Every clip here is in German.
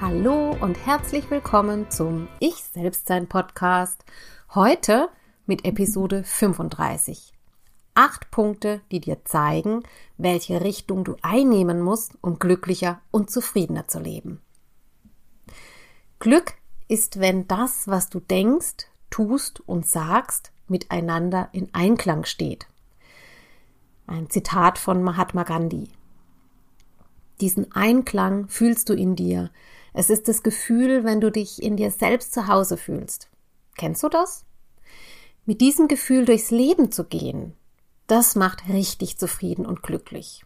Hallo und herzlich willkommen zum Ich Selbstsein Podcast. Heute mit Episode 35. Acht Punkte, die dir zeigen, welche Richtung du einnehmen musst, um glücklicher und zufriedener zu leben. Glück ist, wenn das, was du denkst, tust und sagst, miteinander in Einklang steht. Ein Zitat von Mahatma Gandhi. Diesen Einklang fühlst du in dir, es ist das Gefühl, wenn du dich in dir selbst zu Hause fühlst. Kennst du das? Mit diesem Gefühl durchs Leben zu gehen, das macht richtig zufrieden und glücklich.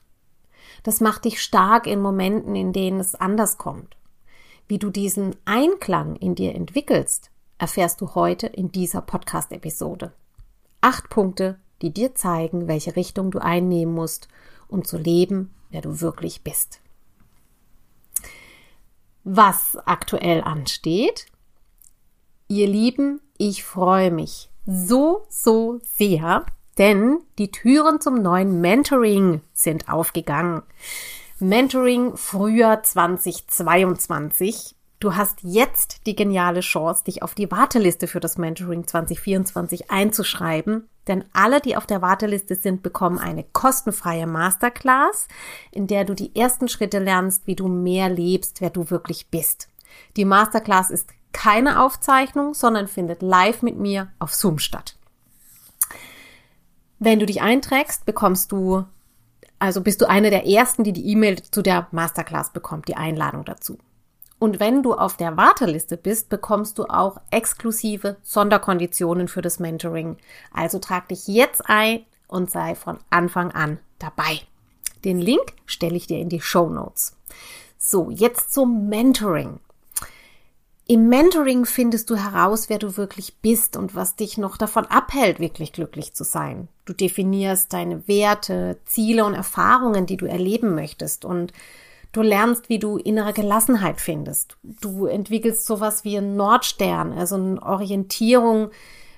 Das macht dich stark in Momenten, in denen es anders kommt. Wie du diesen Einklang in dir entwickelst, erfährst du heute in dieser Podcast-Episode. Acht Punkte, die dir zeigen, welche Richtung du einnehmen musst, um zu leben, wer du wirklich bist was aktuell ansteht. Ihr Lieben, ich freue mich so, so sehr, denn die Türen zum neuen Mentoring sind aufgegangen. Mentoring Frühjahr 2022. Du hast jetzt die geniale Chance, dich auf die Warteliste für das Mentoring 2024 einzuschreiben. Denn alle, die auf der Warteliste sind, bekommen eine kostenfreie Masterclass, in der du die ersten Schritte lernst, wie du mehr lebst, wer du wirklich bist. Die Masterclass ist keine Aufzeichnung, sondern findet live mit mir auf Zoom statt. Wenn du dich einträgst, bekommst du, also bist du eine der ersten, die die E-Mail zu der Masterclass bekommt, die Einladung dazu. Und wenn du auf der Warteliste bist, bekommst du auch exklusive Sonderkonditionen für das Mentoring. Also trag dich jetzt ein und sei von Anfang an dabei. Den Link stelle ich dir in die Show Notes. So, jetzt zum Mentoring. Im Mentoring findest du heraus, wer du wirklich bist und was dich noch davon abhält, wirklich glücklich zu sein. Du definierst deine Werte, Ziele und Erfahrungen, die du erleben möchtest und Du lernst, wie du innere Gelassenheit findest. Du entwickelst sowas wie einen Nordstern, also eine Orientierung,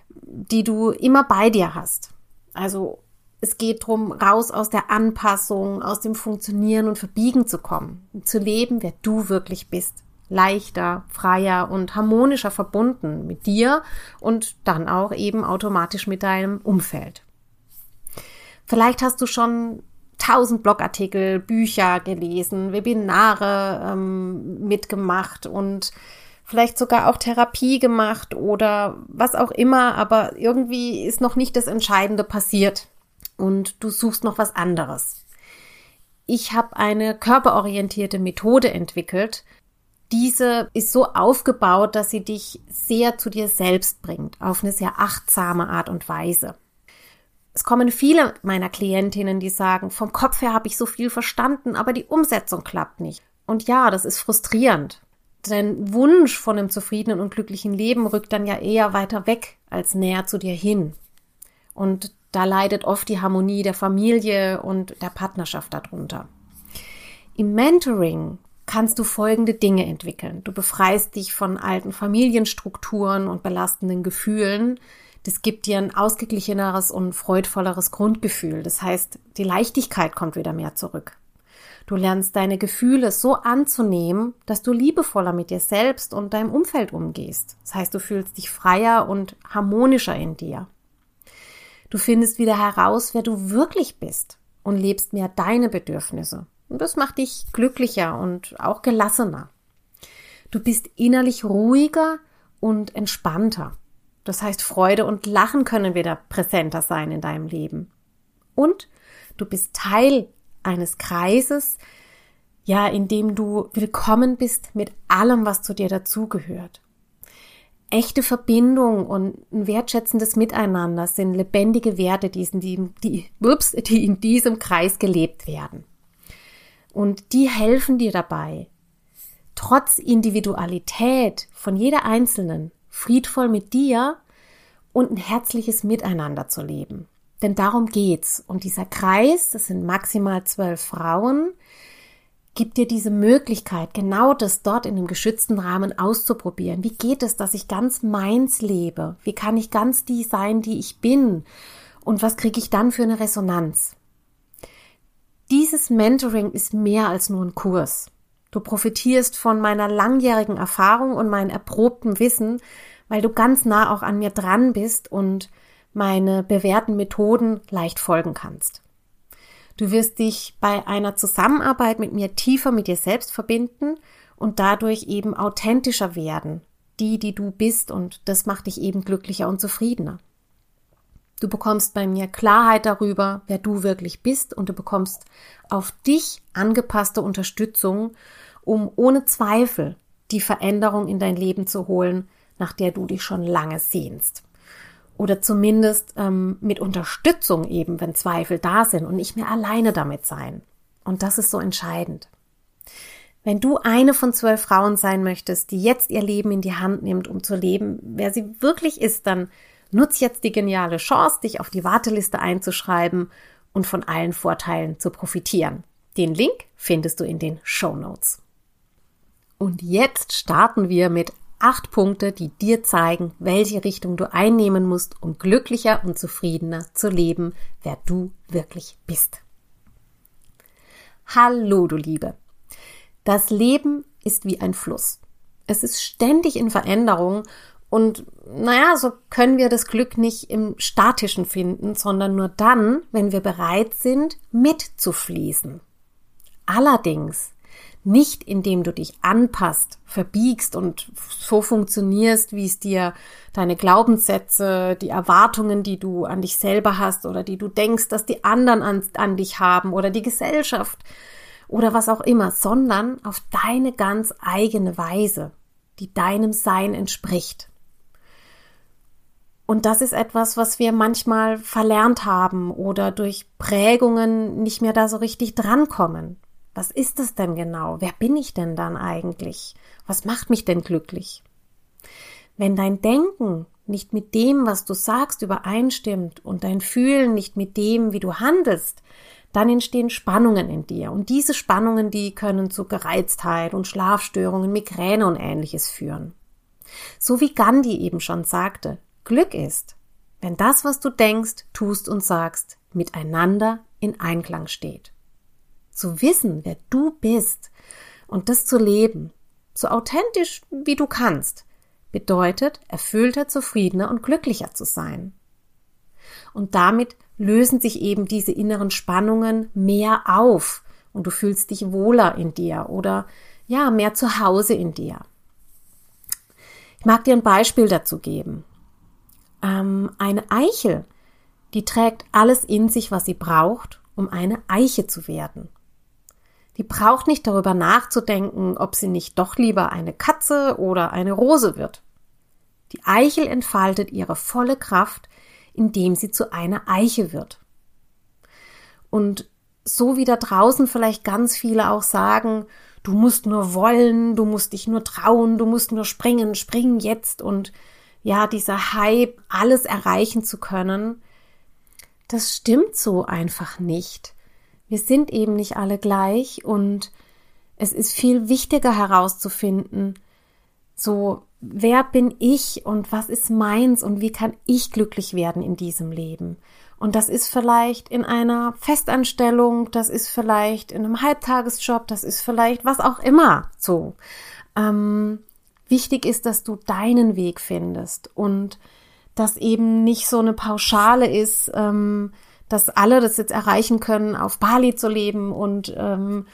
die du immer bei dir hast. Also es geht darum, raus aus der Anpassung, aus dem Funktionieren und Verbiegen zu kommen, zu leben, wer du wirklich bist. Leichter, freier und harmonischer verbunden mit dir und dann auch eben automatisch mit deinem Umfeld. Vielleicht hast du schon tausend Blogartikel, Bücher gelesen, Webinare ähm, mitgemacht und vielleicht sogar auch Therapie gemacht oder was auch immer, aber irgendwie ist noch nicht das Entscheidende passiert und du suchst noch was anderes. Ich habe eine körperorientierte Methode entwickelt. Diese ist so aufgebaut, dass sie dich sehr zu dir selbst bringt, auf eine sehr achtsame Art und Weise. Es kommen viele meiner Klientinnen, die sagen, vom Kopf her habe ich so viel verstanden, aber die Umsetzung klappt nicht. Und ja, das ist frustrierend. Dein Wunsch von einem zufriedenen und glücklichen Leben rückt dann ja eher weiter weg als näher zu dir hin. Und da leidet oft die Harmonie der Familie und der Partnerschaft darunter. Im Mentoring kannst du folgende Dinge entwickeln. Du befreist dich von alten Familienstrukturen und belastenden Gefühlen, das gibt dir ein ausgeglicheneres und freudvolleres Grundgefühl. Das heißt, die Leichtigkeit kommt wieder mehr zurück. Du lernst deine Gefühle so anzunehmen, dass du liebevoller mit dir selbst und deinem Umfeld umgehst. Das heißt, du fühlst dich freier und harmonischer in dir. Du findest wieder heraus, wer du wirklich bist und lebst mehr deine Bedürfnisse. Und das macht dich glücklicher und auch gelassener. Du bist innerlich ruhiger und entspannter. Das heißt, Freude und Lachen können wieder präsenter sein in deinem Leben. Und du bist Teil eines Kreises, ja, in dem du willkommen bist mit allem, was zu dir dazugehört. Echte Verbindung und ein wertschätzendes Miteinander sind lebendige Werte, die, die, die, ups, die in diesem Kreis gelebt werden. Und die helfen dir dabei, trotz Individualität von jeder Einzelnen friedvoll mit dir und ein herzliches Miteinander zu leben. Denn darum geht's. Und dieser Kreis, das sind maximal zwölf Frauen, gibt dir diese Möglichkeit, genau das dort in dem geschützten Rahmen auszuprobieren. Wie geht es, dass ich ganz meins lebe? Wie kann ich ganz die sein, die ich bin? Und was kriege ich dann für eine Resonanz? Dieses Mentoring ist mehr als nur ein Kurs. Du profitierst von meiner langjährigen Erfahrung und meinem erprobten Wissen, weil du ganz nah auch an mir dran bist und meine bewährten Methoden leicht folgen kannst. Du wirst dich bei einer Zusammenarbeit mit mir tiefer mit dir selbst verbinden und dadurch eben authentischer werden, die, die du bist, und das macht dich eben glücklicher und zufriedener. Du bekommst bei mir Klarheit darüber, wer du wirklich bist, und du bekommst auf dich angepasste Unterstützung, um ohne Zweifel die Veränderung in dein Leben zu holen, nach der du dich schon lange sehnst oder zumindest ähm, mit Unterstützung eben, wenn Zweifel da sind und nicht mehr alleine damit sein. Und das ist so entscheidend. Wenn du eine von zwölf Frauen sein möchtest, die jetzt ihr Leben in die Hand nimmt, um zu leben, wer sie wirklich ist, dann nutz jetzt die geniale Chance, dich auf die Warteliste einzuschreiben und von allen Vorteilen zu profitieren. Den Link findest du in den Show Notes. Und jetzt starten wir mit acht Punkte, die dir zeigen, welche Richtung du einnehmen musst, um glücklicher und zufriedener zu leben, wer du wirklich bist. Hallo, du Liebe. Das Leben ist wie ein Fluss. Es ist ständig in Veränderung und naja, so können wir das Glück nicht im Statischen finden, sondern nur dann, wenn wir bereit sind, mitzufließen. Allerdings nicht indem du dich anpasst, verbiegst und so funktionierst, wie es dir deine Glaubenssätze, die Erwartungen, die du an dich selber hast oder die du denkst, dass die anderen an, an dich haben oder die Gesellschaft oder was auch immer, sondern auf deine ganz eigene Weise, die deinem Sein entspricht. Und das ist etwas, was wir manchmal verlernt haben oder durch Prägungen nicht mehr da so richtig drankommen. Was ist es denn genau? Wer bin ich denn dann eigentlich? Was macht mich denn glücklich? Wenn dein Denken nicht mit dem, was du sagst, übereinstimmt und dein Fühlen nicht mit dem, wie du handelst, dann entstehen Spannungen in dir. Und diese Spannungen, die können zu Gereiztheit und Schlafstörungen, Migräne und ähnliches führen. So wie Gandhi eben schon sagte, Glück ist, wenn das, was du denkst, tust und sagst, miteinander in Einklang steht zu wissen, wer du bist und das zu leben, so authentisch wie du kannst, bedeutet erfüllter, zufriedener und glücklicher zu sein. Und damit lösen sich eben diese inneren Spannungen mehr auf und du fühlst dich wohler in dir oder ja, mehr zu Hause in dir. Ich mag dir ein Beispiel dazu geben. Ähm, eine Eichel, die trägt alles in sich, was sie braucht, um eine Eiche zu werden. Die braucht nicht darüber nachzudenken, ob sie nicht doch lieber eine Katze oder eine Rose wird. Die Eichel entfaltet ihre volle Kraft, indem sie zu einer Eiche wird. Und so wie da draußen vielleicht ganz viele auch sagen, du musst nur wollen, du musst dich nur trauen, du musst nur springen, springen jetzt und ja, dieser Hype, alles erreichen zu können, das stimmt so einfach nicht wir sind eben nicht alle gleich und es ist viel wichtiger herauszufinden, so, wer bin ich und was ist meins und wie kann ich glücklich werden in diesem Leben? Und das ist vielleicht in einer Festanstellung, das ist vielleicht in einem Halbtagesjob, das ist vielleicht was auch immer so. Ähm, wichtig ist, dass du deinen Weg findest und dass eben nicht so eine Pauschale ist, ähm, dass alle das jetzt erreichen können, auf Bali zu leben und ähm,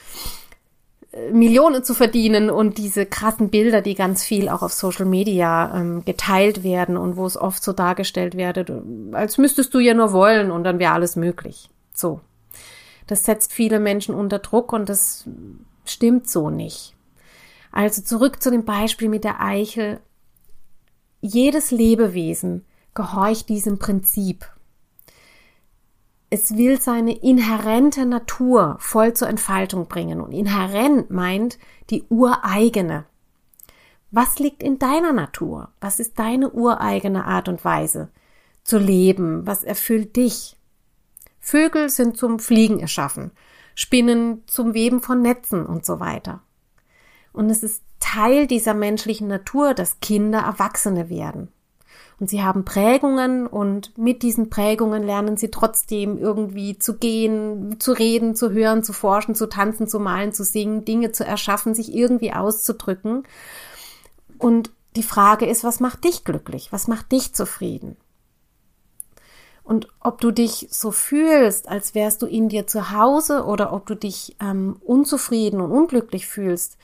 Millionen zu verdienen und diese krassen Bilder, die ganz viel auch auf Social Media ähm, geteilt werden und wo es oft so dargestellt werde, als müsstest du ja nur wollen und dann wäre alles möglich. So. Das setzt viele Menschen unter Druck und das stimmt so nicht. Also zurück zu dem Beispiel mit der Eichel. Jedes Lebewesen gehorcht diesem Prinzip. Es will seine inhärente Natur voll zur Entfaltung bringen. Und inhärent meint die ureigene. Was liegt in deiner Natur? Was ist deine ureigene Art und Weise zu leben? Was erfüllt dich? Vögel sind zum Fliegen erschaffen, Spinnen zum Weben von Netzen und so weiter. Und es ist Teil dieser menschlichen Natur, dass Kinder Erwachsene werden. Und sie haben Prägungen und mit diesen Prägungen lernen sie trotzdem irgendwie zu gehen, zu reden, zu hören, zu forschen, zu tanzen, zu malen, zu singen, Dinge zu erschaffen, sich irgendwie auszudrücken. Und die Frage ist, was macht dich glücklich? Was macht dich zufrieden? Und ob du dich so fühlst, als wärst du in dir zu Hause oder ob du dich ähm, unzufrieden und unglücklich fühlst,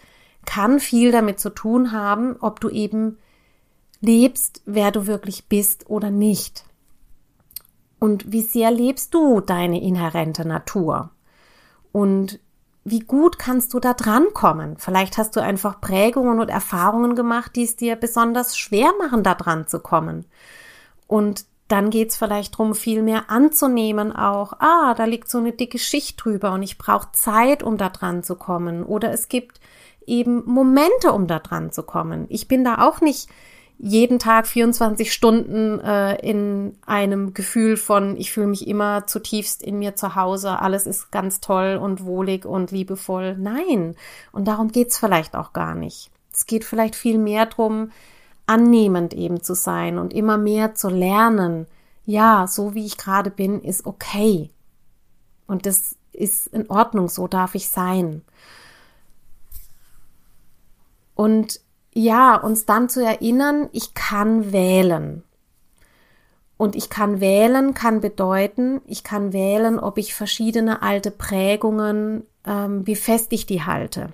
kann viel damit zu tun haben, ob du eben lebst, wer du wirklich bist oder nicht. Und wie sehr lebst du deine inhärente Natur? Und wie gut kannst du da drankommen? Vielleicht hast du einfach Prägungen und Erfahrungen gemacht, die es dir besonders schwer machen, da dran zu kommen. Und dann geht's vielleicht drum, viel mehr anzunehmen auch, ah, da liegt so eine dicke Schicht drüber und ich brauche Zeit, um da dran zu kommen. Oder es gibt eben Momente, um da dran zu kommen. Ich bin da auch nicht jeden Tag 24 Stunden äh, in einem Gefühl von, ich fühle mich immer zutiefst in mir zu Hause, alles ist ganz toll und wohlig und liebevoll. Nein, und darum geht's vielleicht auch gar nicht. Es geht vielleicht viel mehr drum, annehmend eben zu sein und immer mehr zu lernen. Ja, so wie ich gerade bin, ist okay. Und das ist in Ordnung, so darf ich sein. Und ja, uns dann zu erinnern, ich kann wählen. Und ich kann wählen, kann bedeuten, ich kann wählen, ob ich verschiedene alte Prägungen, ähm, wie fest ich die halte,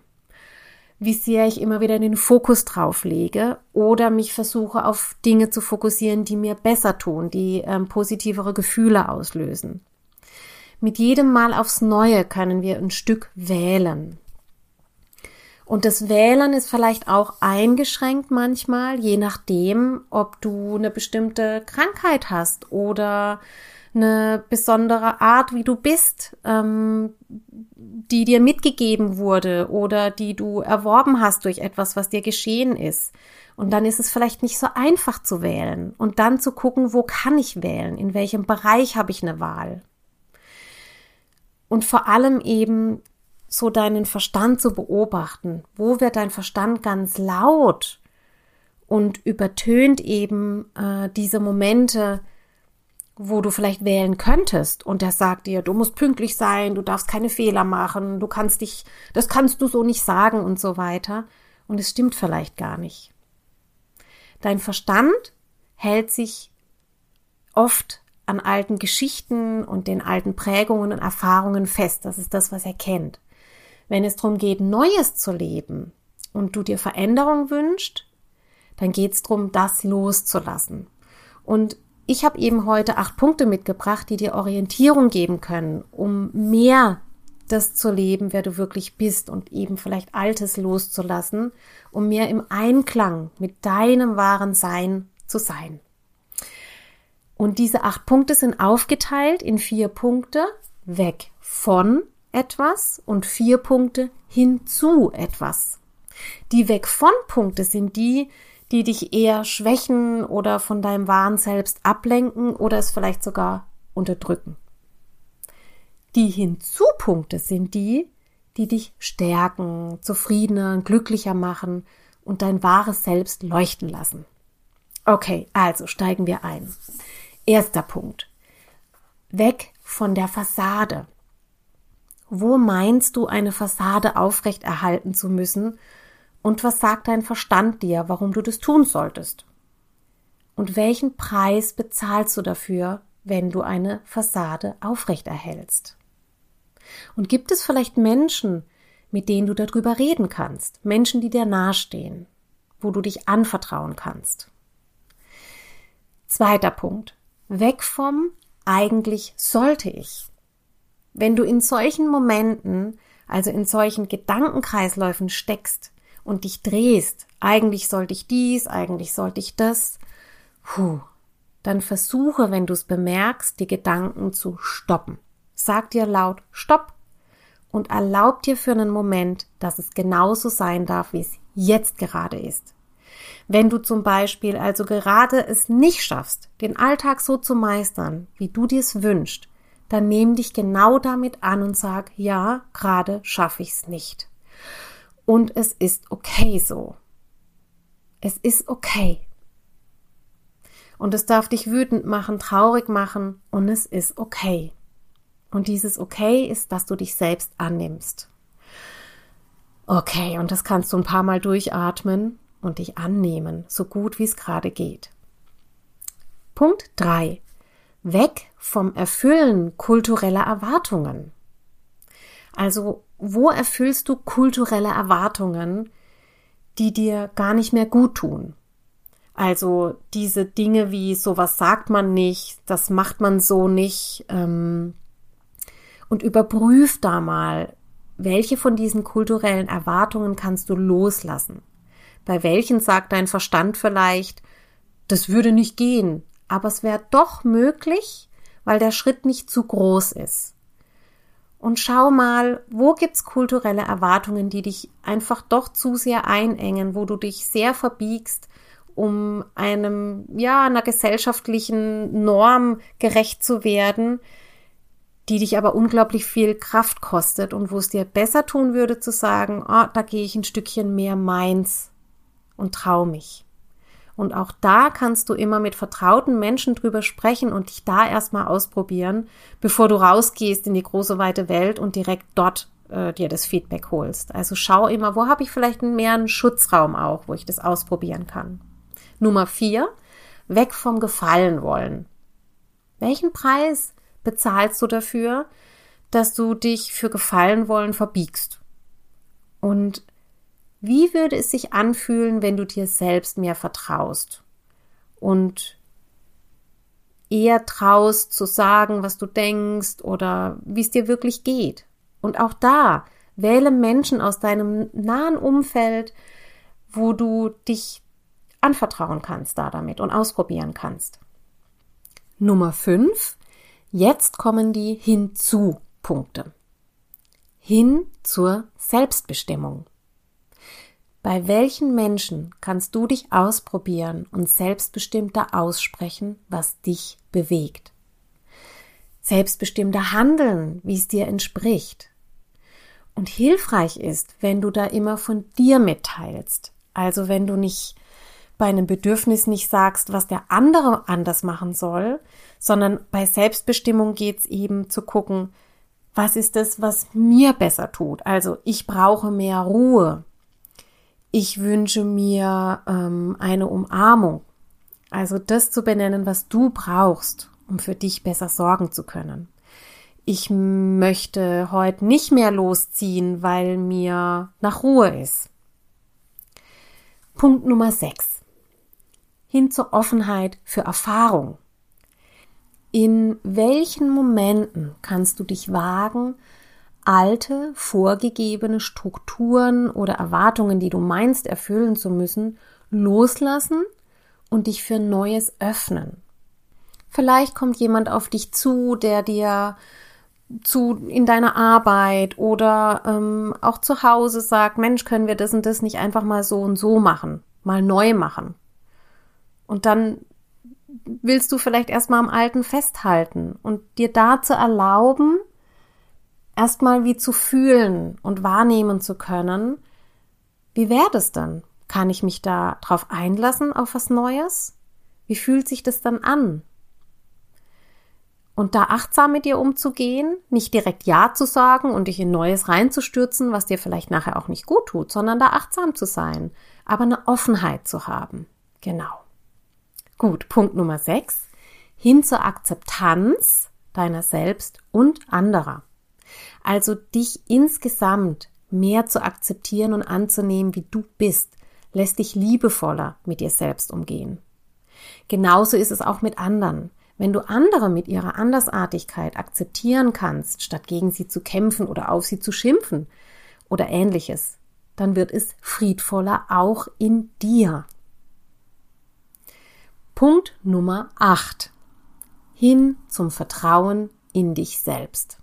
wie sehr ich immer wieder den Fokus drauf lege oder mich versuche auf Dinge zu fokussieren, die mir besser tun, die ähm, positivere Gefühle auslösen. Mit jedem Mal aufs Neue können wir ein Stück wählen. Und das Wählen ist vielleicht auch eingeschränkt manchmal, je nachdem, ob du eine bestimmte Krankheit hast oder eine besondere Art, wie du bist, ähm, die dir mitgegeben wurde oder die du erworben hast durch etwas, was dir geschehen ist. Und dann ist es vielleicht nicht so einfach zu wählen und dann zu gucken, wo kann ich wählen, in welchem Bereich habe ich eine Wahl. Und vor allem eben so deinen Verstand zu beobachten. Wo wird dein Verstand ganz laut und übertönt eben äh, diese Momente, wo du vielleicht wählen könntest und der sagt dir, du musst pünktlich sein, du darfst keine Fehler machen, du kannst dich, das kannst du so nicht sagen und so weiter. Und es stimmt vielleicht gar nicht. Dein Verstand hält sich oft an alten Geschichten und den alten Prägungen und Erfahrungen fest. Das ist das, was er kennt. Wenn es darum geht, Neues zu leben und du dir Veränderung wünschst, dann geht es darum, das loszulassen. Und ich habe eben heute acht Punkte mitgebracht, die dir Orientierung geben können, um mehr das zu leben, wer du wirklich bist und eben vielleicht Altes loszulassen, um mehr im Einklang mit deinem wahren Sein zu sein. Und diese acht Punkte sind aufgeteilt in vier Punkte. Weg von etwas und vier Punkte hinzu etwas. Die Weg von Punkte sind die, die dich eher schwächen oder von deinem wahren Selbst ablenken oder es vielleicht sogar unterdrücken. Die Hinzupunkte sind die, die dich stärken, zufriedener, glücklicher machen und dein wahres Selbst leuchten lassen. Okay, also steigen wir ein. Erster Punkt. Weg von der Fassade. Wo meinst du, eine Fassade aufrechterhalten zu müssen? Und was sagt dein Verstand dir, warum du das tun solltest? Und welchen Preis bezahlst du dafür, wenn du eine Fassade aufrechterhältst? Und gibt es vielleicht Menschen, mit denen du darüber reden kannst. Menschen, die dir nahestehen, wo du dich anvertrauen kannst. Zweiter Punkt. Weg vom eigentlich sollte ich. Wenn du in solchen Momenten, also in solchen Gedankenkreisläufen steckst und dich drehst, eigentlich sollte ich dies, eigentlich sollte ich das, puh, dann versuche, wenn du es bemerkst, die Gedanken zu stoppen. Sag dir laut Stopp und erlaub dir für einen Moment, dass es genauso sein darf, wie es jetzt gerade ist. Wenn du zum Beispiel also gerade es nicht schaffst, den Alltag so zu meistern, wie du dir es wünschst, dann nimm dich genau damit an und sag, ja, gerade schaffe ich es nicht. Und es ist okay so. Es ist okay. Und es darf dich wütend machen, traurig machen und es ist okay. Und dieses okay ist, dass du dich selbst annimmst. Okay, und das kannst du ein paar Mal durchatmen und dich annehmen, so gut wie es gerade geht. Punkt 3. Weg vom Erfüllen kultureller Erwartungen. Also, wo erfüllst du kulturelle Erwartungen, die dir gar nicht mehr gut tun? Also diese Dinge wie sowas sagt man nicht, das macht man so nicht. Ähm, und überprüf da mal, welche von diesen kulturellen Erwartungen kannst du loslassen. Bei welchen sagt dein Verstand vielleicht, das würde nicht gehen, aber es wäre doch möglich, weil der Schritt nicht zu groß ist. Und schau mal, wo gibt's kulturelle Erwartungen, die dich einfach doch zu sehr einengen, wo du dich sehr verbiegst, um einem, ja, einer gesellschaftlichen Norm gerecht zu werden, die dich aber unglaublich viel Kraft kostet und wo es dir besser tun würde zu sagen, oh, da gehe ich ein Stückchen mehr meins und trau mich. Und auch da kannst du immer mit vertrauten Menschen drüber sprechen und dich da erstmal ausprobieren, bevor du rausgehst in die große weite Welt und direkt dort äh, dir das Feedback holst. Also schau immer, wo habe ich vielleicht mehr einen Schutzraum auch, wo ich das ausprobieren kann. Nummer vier, weg vom Gefallen wollen. Welchen Preis bezahlst du dafür, dass du dich für Gefallen wollen verbiegst? Und wie würde es sich anfühlen, wenn du dir selbst mehr vertraust und eher traust zu sagen, was du denkst oder wie es dir wirklich geht? Und auch da wähle Menschen aus deinem nahen Umfeld, wo du dich anvertrauen kannst da damit und ausprobieren kannst. Nummer fünf. Jetzt kommen die Hinzu-Punkte. Hin zur Selbstbestimmung. Bei welchen Menschen kannst du dich ausprobieren und selbstbestimmter aussprechen, was dich bewegt? Selbstbestimmter handeln, wie es dir entspricht. Und hilfreich ist, wenn du da immer von dir mitteilst. Also wenn du nicht bei einem Bedürfnis nicht sagst, was der andere anders machen soll, sondern bei Selbstbestimmung geht's eben zu gucken, was ist es, was mir besser tut. Also ich brauche mehr Ruhe ich wünsche mir ähm, eine Umarmung. Also das zu benennen, was du brauchst, um für dich besser sorgen zu können. Ich möchte heute nicht mehr losziehen, weil mir nach Ruhe ist. Punkt Nummer 6. Hin zur Offenheit für Erfahrung. In welchen Momenten kannst du dich wagen, alte, vorgegebene Strukturen oder Erwartungen, die du meinst erfüllen zu müssen, loslassen und dich für Neues öffnen. Vielleicht kommt jemand auf dich zu, der dir zu in deiner Arbeit oder ähm, auch zu Hause sagt, Mensch, können wir das und das nicht einfach mal so und so machen, mal neu machen. Und dann willst du vielleicht erstmal am Alten festhalten und dir da zu erlauben, erstmal wie zu fühlen und wahrnehmen zu können, wie wäre das dann? Kann ich mich da drauf einlassen auf was Neues? Wie fühlt sich das dann an? Und da achtsam mit dir umzugehen, nicht direkt Ja zu sagen und dich in Neues reinzustürzen, was dir vielleicht nachher auch nicht gut tut, sondern da achtsam zu sein, aber eine Offenheit zu haben. Genau. Gut, Punkt Nummer 6. Hin zur Akzeptanz deiner selbst und anderer. Also dich insgesamt mehr zu akzeptieren und anzunehmen, wie du bist, lässt dich liebevoller mit dir selbst umgehen. Genauso ist es auch mit anderen. Wenn du andere mit ihrer Andersartigkeit akzeptieren kannst, statt gegen sie zu kämpfen oder auf sie zu schimpfen oder ähnliches, dann wird es friedvoller auch in dir. Punkt Nummer 8. Hin zum Vertrauen in dich selbst.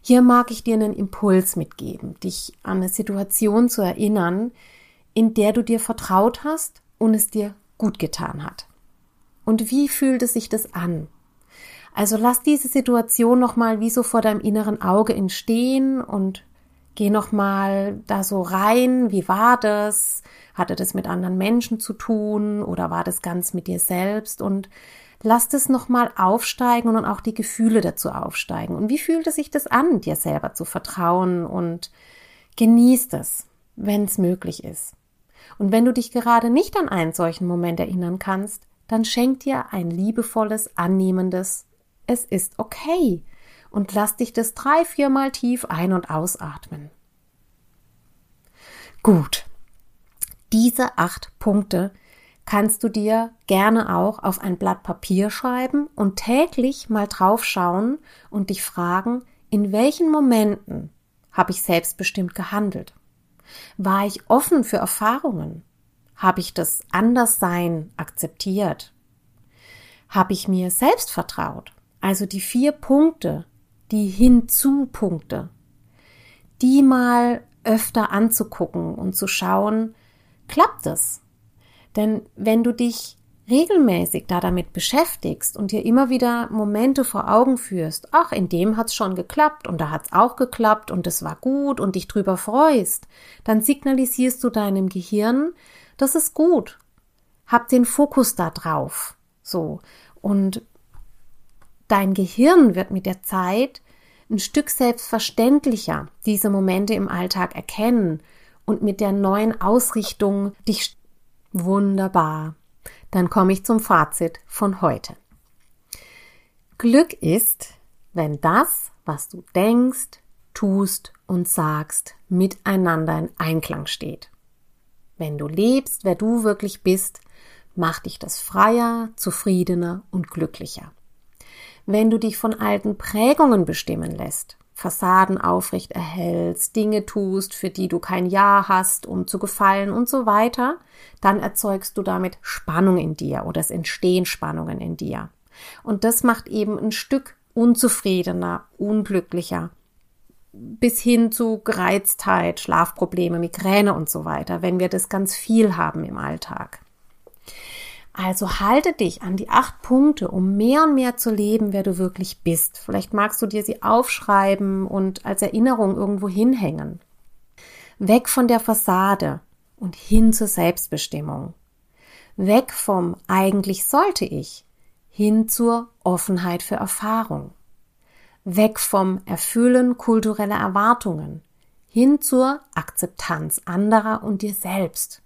Hier mag ich dir einen Impuls mitgeben, dich an eine Situation zu erinnern, in der du dir vertraut hast und es dir gut getan hat. Und wie fühlte sich das an? Also lass diese Situation nochmal wie so vor deinem inneren Auge entstehen und geh nochmal da so rein. Wie war das? Hatte das mit anderen Menschen zu tun oder war das ganz mit dir selbst? Und lass das nochmal aufsteigen und auch die Gefühle dazu aufsteigen. Und wie fühlt es sich das an, dir selber zu vertrauen und genieß es, wenn es möglich ist. Und wenn du dich gerade nicht an einen solchen Moment erinnern kannst, dann schenk dir ein liebevolles, annehmendes Es ist okay und lass dich das drei, viermal tief ein- und ausatmen. Gut. Diese acht Punkte kannst du dir gerne auch auf ein Blatt Papier schreiben und täglich mal drauf schauen und dich fragen, in welchen Momenten habe ich selbstbestimmt gehandelt? War ich offen für Erfahrungen? Habe ich das Anderssein akzeptiert? Habe ich mir selbst vertraut? Also die vier Punkte, die Hinzu-Punkte, die mal öfter anzugucken und zu schauen, klappt es? Denn wenn du dich regelmäßig da damit beschäftigst und dir immer wieder Momente vor Augen führst, ach, in dem hat's schon geklappt und da hat's auch geklappt und es war gut und dich drüber freust, dann signalisierst du deinem Gehirn, das ist gut. Hab den Fokus da drauf. So. Und dein Gehirn wird mit der Zeit ein Stück selbstverständlicher diese Momente im Alltag erkennen und mit der neuen Ausrichtung dich wunderbar. Dann komme ich zum Fazit von heute. Glück ist, wenn das, was du denkst, tust und sagst, miteinander in Einklang steht. Wenn du lebst, wer du wirklich bist, macht dich das freier, zufriedener und glücklicher. Wenn du dich von alten Prägungen bestimmen lässt, Fassaden aufrecht erhältst, Dinge tust, für die du kein Ja hast, um zu gefallen und so weiter, dann erzeugst du damit Spannung in dir oder es entstehen Spannungen in dir. Und das macht eben ein Stück unzufriedener, unglücklicher, bis hin zu Gereiztheit, Schlafprobleme, Migräne und so weiter, wenn wir das ganz viel haben im Alltag. Also halte dich an die acht Punkte, um mehr und mehr zu leben, wer du wirklich bist. Vielleicht magst du dir sie aufschreiben und als Erinnerung irgendwo hinhängen. Weg von der Fassade und hin zur Selbstbestimmung. Weg vom eigentlich sollte ich hin zur Offenheit für Erfahrung. Weg vom Erfüllen kultureller Erwartungen hin zur Akzeptanz anderer und dir selbst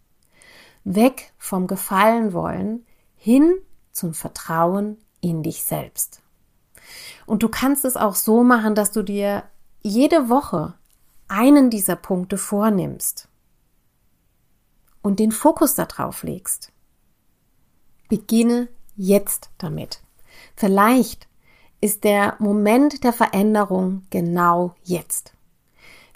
weg vom Gefallen wollen hin zum Vertrauen in dich selbst. Und du kannst es auch so machen, dass du dir jede Woche einen dieser Punkte vornimmst und den Fokus darauf legst. Beginne jetzt damit. Vielleicht ist der Moment der Veränderung genau jetzt.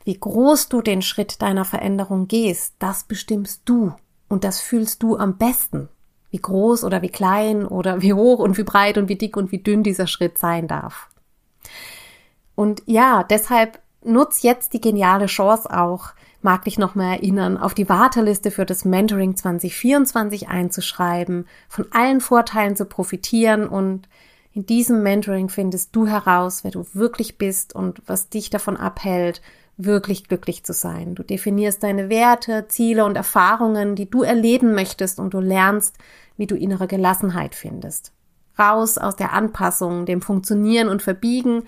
Wie groß du den Schritt deiner Veränderung gehst, das bestimmst du und das fühlst du am besten. Wie groß oder wie klein oder wie hoch und wie breit und wie dick und wie dünn dieser Schritt sein darf. Und ja, deshalb nutz jetzt die geniale Chance auch, mag dich noch mal erinnern, auf die Warteliste für das Mentoring 2024 einzuschreiben, von allen Vorteilen zu profitieren und in diesem Mentoring findest du heraus, wer du wirklich bist und was dich davon abhält, wirklich glücklich zu sein. Du definierst deine Werte, Ziele und Erfahrungen, die du erleben möchtest und du lernst, wie du innere Gelassenheit findest. Raus aus der Anpassung, dem Funktionieren und Verbiegen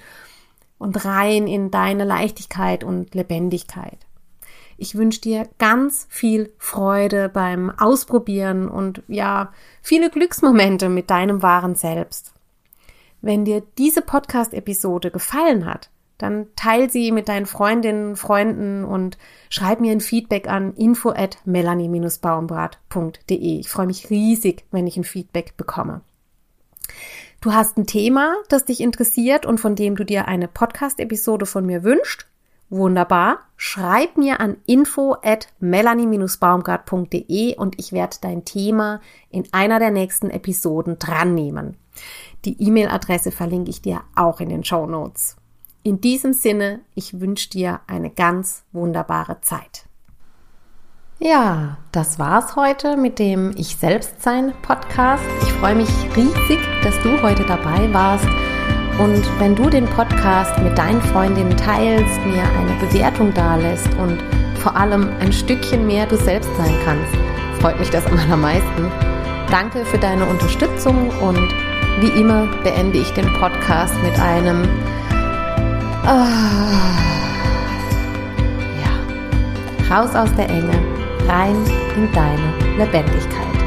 und rein in deine Leichtigkeit und Lebendigkeit. Ich wünsche dir ganz viel Freude beim Ausprobieren und ja, viele Glücksmomente mit deinem wahren Selbst. Wenn dir diese Podcast-Episode gefallen hat, dann teil sie mit deinen Freundinnen, Freunden und schreib mir ein Feedback an info at melanie-baumbrat.de. Ich freue mich riesig, wenn ich ein Feedback bekomme. Du hast ein Thema, das dich interessiert und von dem du dir eine Podcast-Episode von mir wünschst? Wunderbar. Schreib mir an info at melanie-baumgart.de und ich werde dein Thema in einer der nächsten Episoden dran nehmen. Die E-Mail-Adresse verlinke ich dir auch in den Show Notes. In diesem Sinne, ich wünsche dir eine ganz wunderbare Zeit. Ja, das war's heute mit dem Ich Selbstsein Podcast. Ich freue mich riesig, dass du heute dabei warst. Und wenn du den Podcast mit deinen Freundinnen teilst, mir eine Bewertung dalässt und vor allem ein Stückchen mehr du selbst sein kannst, freut mich das am allermeisten. Danke für deine Unterstützung und wie immer beende ich den Podcast mit einem ah, ja, raus aus der Enge rein in deine Lebendigkeit.